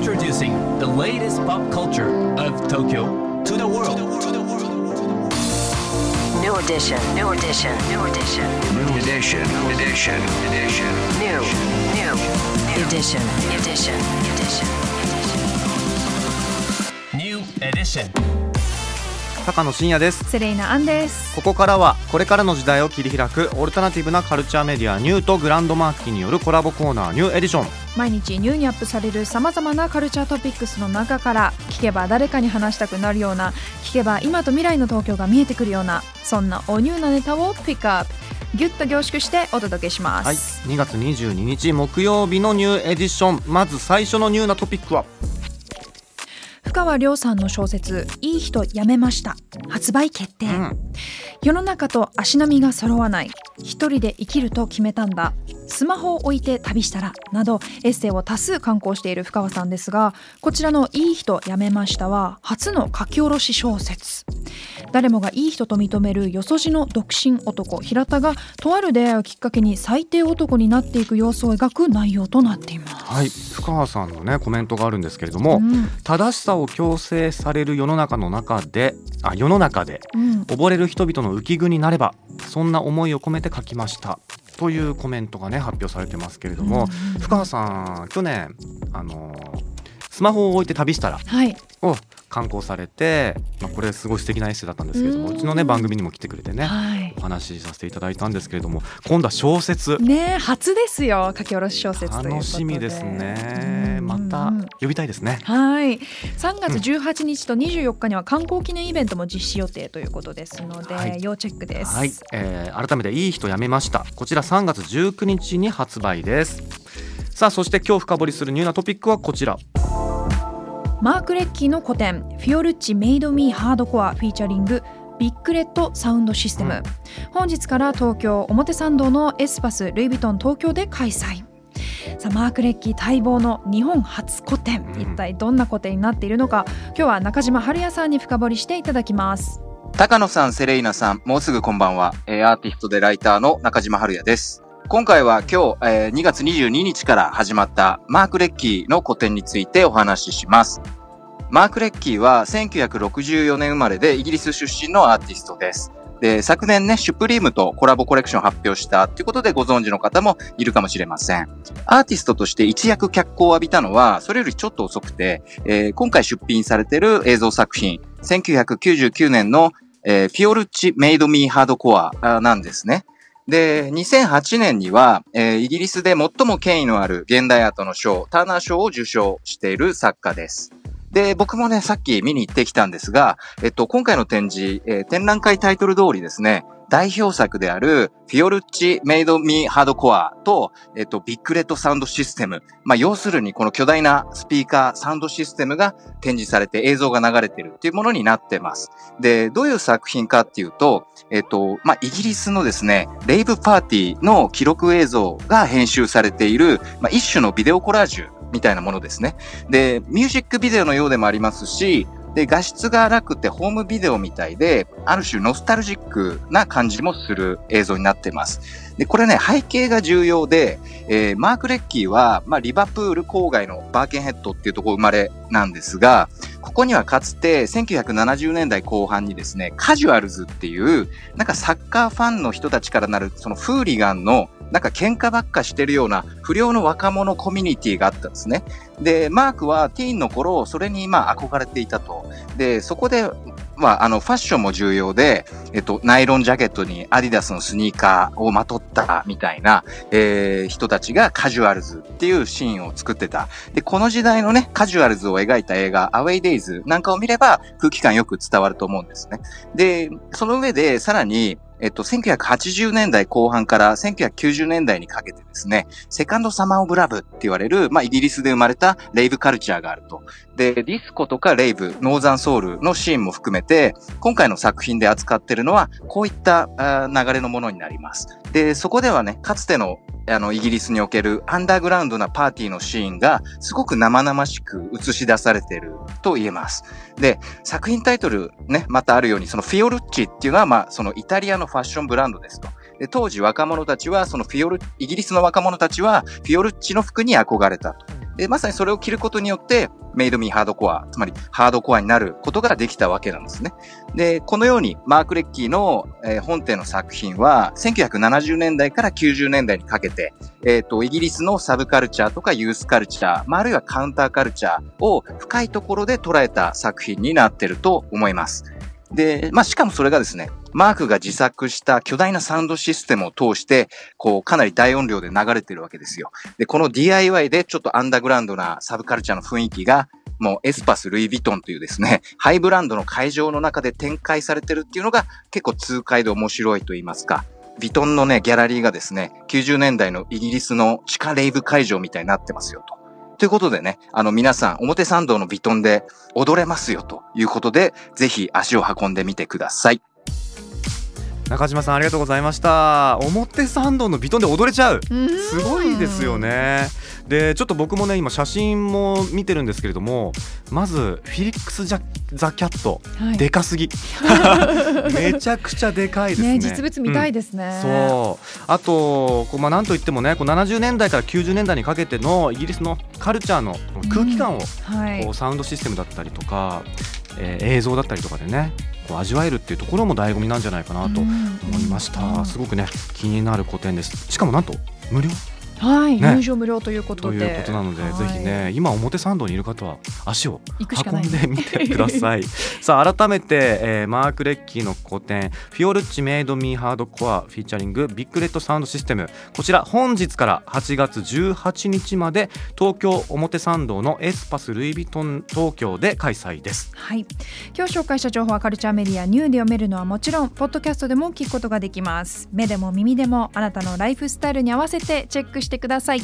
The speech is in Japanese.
Introducing the latest pop culture of Tokyo to the world. New edition. New edition. New edition. New edition. Edition. Edition. New. New. Edition. Edition. Edition. New edition. 高野真也ですセレイナアンですここからはこれからの時代を切り開くオルタナティブなカルチャーメディアニューとグランドマーキーによるコラボコーナーニューエディション毎日ニューにアップされるさまざまなカルチャートピックスの中から聞けば誰かに話したくなるような聞けば今と未来の東京が見えてくるようなそんなおニューなネタをピックアップ。ギュッと凝縮してお届けします、はい。2月22日木曜日のニューエディション。まず最初のニューなトピックは川亮さんの小説「いい人やめました」発売決定、うん。世の中と足並みが揃わない。一人で生きると決めたんだ。スマホを置いて旅したらなどエッセイを多数刊行している深川さんですがこちらの「いい人やめました」は初の書き下ろし小説誰もがいい人と認めるよそじの独身男平田がとある出会いをきっかけに最低男になっていく様子を描く内容となっています。はい。深川さんのねコメントがあるんですけれども、うん。正しさを強制される世の中の中であ世の中でうん。溺れる人々の浮き具になればそんな思いを込めて書きました。というコメントがね発表されてますけれども、深川さん去年あのスマホを置いて旅したらはい、を刊行されて、まあ、これすごい素敵なエッセイだったんですけれどもううんちのね番組にも来てくれてねはい。お話しさせていただいたんですけれども今度は小説。ねえ初ですよ書き下ろし小説楽しみですね。うんまた呼びたいですね。はい。3月18日と24日には刊行記念イベントも実施予定ということですので、はい。要チェックです、はい、えー改めていい人やめました。こちら3月19日に発売です。さあそして今日深掘りする NiEW なトピックはこちらマーク・レッキーの個展「Fiorucci Made Me Hardcore」featuring Big Red Soundsystem、うん本日から東京表参道のエスパスルイ・ヴィトン東京で開催。さあマーク・レッキー待望の日本初古典、うん。一体どんな古典になっているのか。今日は中島春也さんに深掘りしていただきます。高野さん、セレイナさん、もうすぐこんばんは。えーアーティストでライターの中島春也です。今回は今日、えー2月22日から始まったマーク・レッキーの個展についてお話しします。マーク・レッキーは1964年生まれでイギリス出身のアーティストです。で、昨年ね、シュプリームとコラボコレクションを発表したということでご存知の方もいるかもしれません。アーティストとして一躍脚光を浴びたのは、それよりちょっと遅くて、えー今回出品されている映像作品、1999年のえーフィオルッチ・メイド・ミー・ハードコアなんですね。で、2008年には、えーイギリスで最も権威のある現代アートの賞、ターナー賞を受賞している作家です。で、僕もね、さっき見に行ってきたんですが、えっと、今回の展示、えー展覧会タイトル通りですね、代表作である、フィオルッチ・メイド・ミー・ハードコアと、えっと、ビッグレッドサウンドシステム。まあ、要するに、この巨大なスピーカー、サウンドシステムが展示されて映像が流れてるっていうものになってます。で、どういう作品かっていうと、えっと、まあ、イギリスのですね、レイブパーティーの記録映像が編集されている、まあ、一種のビデオコラージュみたいなものですね。で、ミュージックビデオのようでもありますし、で、画質が荒くてホームビデオみたいで、ある種ノスタルジックな感じもする映像になってます。で、これね、背景が重要で、えーマーク・レッキーは、まあ、リバプール郊外のバーケンヘッドっていうところ生まれなんですが、ここにはかつて1970年代後半にですね、カジュアルズっていう、なんかサッカーファンの人たちからなる、そのフーリガンの、なんか喧嘩ばっかしてるような不良の若者コミュニティがあったんですね。で、マークはティーンの頃、それにまあ憧れていたと。で、そこで、まあ、あの、ファッションも重要で、えっと、ナイロンジャケットにアディダスのスニーカーをまとったみたいな、えー人たちがカジュアルズっていうシーンを作ってた。で、この時代のね、カジュアルズを描いた映画、アウェイデイズなんかを見れば空気感よく伝わると思うんですね。で、その上で、さらに、えっと、1980年代後半から1990年代にかけてですね、セカンドサマーオブラブって言われる、まあ、イギリスで生まれたレイブカルチャーがあると。で、ディスコとかレイブ、ノーザンソウルのシーンも含めて、今回の作品で扱ってるのは、こういったあ流れのものになります。で、そこではね、かつてのあの、イギリスにおけるアンダーグラウンドなパーティーのシーンが、すごく生々しく映し出されていると言えます。で、作品タイトルね、またあるように、そのフィオルッチっていうのは、まあ、そのイタリアのファッションブランドですと。で、当時若者たちは、そのフィオル、イギリスの若者たちは、フィオルッチの服に憧れたと。で、まさにそれを着ることによって、メイドミーハードコア、つまりハードコアになることができたわけなんですね。で、このようにマーク・レッキーの、本店の作品は、1970年代から90年代にかけて、えっ、と、イギリスのサブカルチャーとかユースカルチャー、まあ、あるいはカウンターカルチャーを深いところで捉えた作品になってると思います。で、まあ、しかもそれがですね、マークが自作した巨大なサウンドシステムを通して、こう、かなり大音量で流れてるわけですよ。で、この DIY でちょっとアンダーグラウンドなサブカルチャーの雰囲気が、もうエスパス、ルイ・ヴィトンというですね、ハイブランドの会場の中で展開されてるっていうのが結構痛快で面白いと言いますか。ヴィトンのね、ギャラリーがですね、90年代のイギリスの地下レイブ会場みたいになってますよと。ということでね、あの皆さん、表参道のビトンで踊れますよということで、ぜひ足を運んでみてください。中島さんありがとうございました。表参道のビトンで踊れちゃう。すごいですよね。でちょっと僕もね今写真も見てるんですけれどもまずフィリックス・ジャザ・キャット、はい。でかすぎ。めちゃくちゃでかいですね。ね実物見たいですね、そう。あとこう、まあ、なんといってもねこう70年代から90年代にかけてのイギリスのカルチャーの空気感を、はい。こうサウンドシステムだったりとか、えー映像だったりとかでねこう味わえるっていうところも醍醐味なんじゃないかなと思いました、すごくね気になる個展です。しかもなんと無料はい、ね。入場無料ということとでいうことなので、はい。ぜひね今表参道にいる方は足を運んでみてください。さあ改めて、えーマーク・レッキーの個展「Fiorucci Made Me Hardcore」featuring Big Red Soundsystem。こちら本日から8月18日まで東京表参道のエスパス・ルイ・ヴィトン東京で開催です。はい、今日紹介した情報はカルチャーメディア NiEW で読めるのはもちろんポッドキャストでも聞くことができます。目でも耳でもあなたのライフスタイルに合わせてチェックしてください